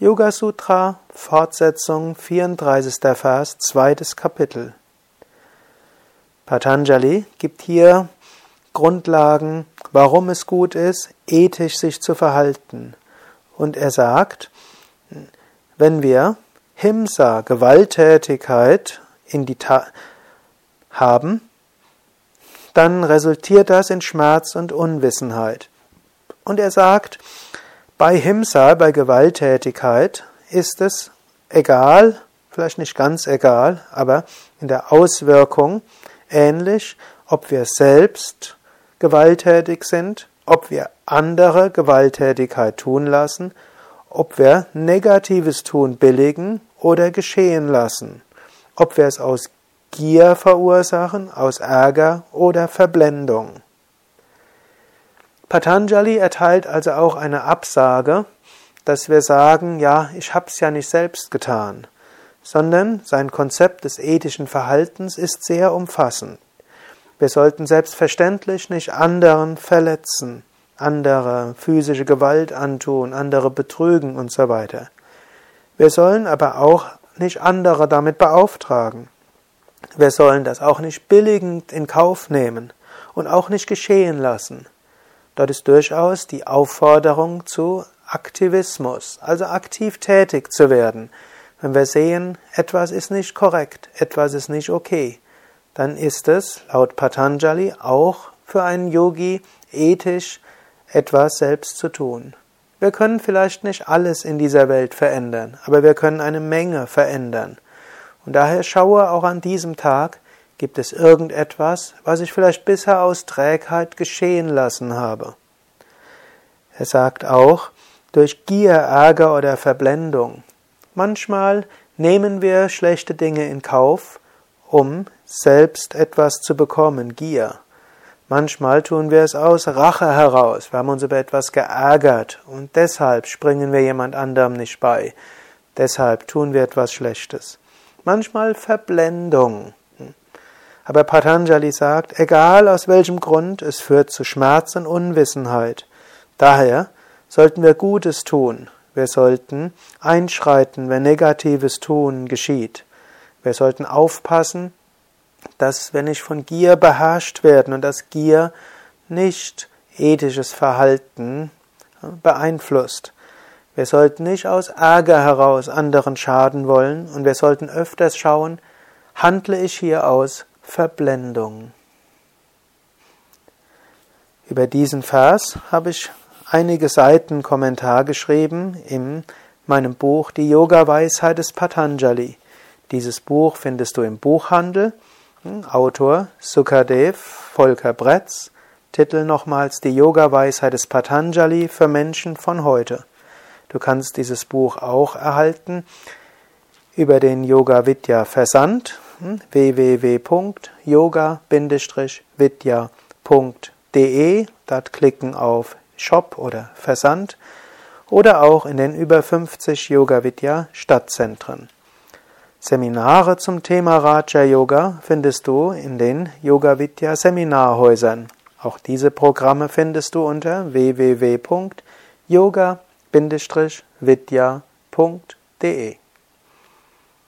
Yoga Sutra, Fortsetzung, 34. Vers, zweites Kapitel. Patanjali gibt hier Grundlagen, warum es gut ist, ethisch sich zu verhalten. Und er sagt, wenn wir Himsa, Gewalttätigkeit in die Ta haben, dann resultiert das in Schmerz und Unwissenheit. Und er sagt, bei Himsa, bei Gewalttätigkeit, ist es egal, vielleicht nicht ganz egal, aber in der Auswirkung ähnlich, ob wir selbst gewalttätig sind, ob wir andere Gewalttätigkeit tun lassen, ob wir negatives Tun billigen oder geschehen lassen, ob wir es aus Gier verursachen, aus Ärger oder Verblendung. Patanjali erteilt also auch eine Absage, dass wir sagen, ja, ich hab's ja nicht selbst getan, sondern sein Konzept des ethischen Verhaltens ist sehr umfassend. Wir sollten selbstverständlich nicht anderen verletzen, andere physische Gewalt antun, andere betrügen und so weiter. Wir sollen aber auch nicht andere damit beauftragen. Wir sollen das auch nicht billigend in Kauf nehmen und auch nicht geschehen lassen. Dort ist durchaus die Aufforderung zu Aktivismus, also aktiv tätig zu werden. Wenn wir sehen, etwas ist nicht korrekt, etwas ist nicht okay, dann ist es, laut Patanjali, auch für einen Yogi ethisch, etwas selbst zu tun. Wir können vielleicht nicht alles in dieser Welt verändern, aber wir können eine Menge verändern. Und daher schaue auch an diesem Tag, Gibt es irgendetwas, was ich vielleicht bisher aus Trägheit geschehen lassen habe? Er sagt auch, durch Gier, Ärger oder Verblendung. Manchmal nehmen wir schlechte Dinge in Kauf, um selbst etwas zu bekommen, Gier. Manchmal tun wir es aus Rache heraus. Wir haben uns über etwas geärgert und deshalb springen wir jemand anderem nicht bei. Deshalb tun wir etwas Schlechtes. Manchmal Verblendung. Aber Patanjali sagt, egal aus welchem Grund, es führt zu Schmerz und Unwissenheit. Daher sollten wir Gutes tun. Wir sollten einschreiten, wenn negatives Tun geschieht. Wir sollten aufpassen, dass wir nicht von Gier beherrscht werden und dass Gier nicht ethisches Verhalten beeinflusst. Wir sollten nicht aus Ärger heraus anderen schaden wollen und wir sollten öfters schauen, handle ich hier aus Verblendung. Über diesen Vers habe ich einige Seiten Kommentar geschrieben in meinem Buch Die Yoga-Weisheit des Patanjali. Dieses Buch findest du im Buchhandel. Autor Sukadev, Volker Bretz. Titel nochmals Die Yoga-Weisheit des Patanjali für Menschen von heute. Du kannst dieses Buch auch erhalten über den Yoga Vidya Versand www.yoga-vidya.de, dort klicken auf Shop oder Versand oder auch in den über 50 Yoga Vidya Stadtzentren. Seminare zum Thema Raja Yoga findest du in den Yoga Vidya Seminarhäusern. Auch diese Programme findest du unter www.yoga-vidya.de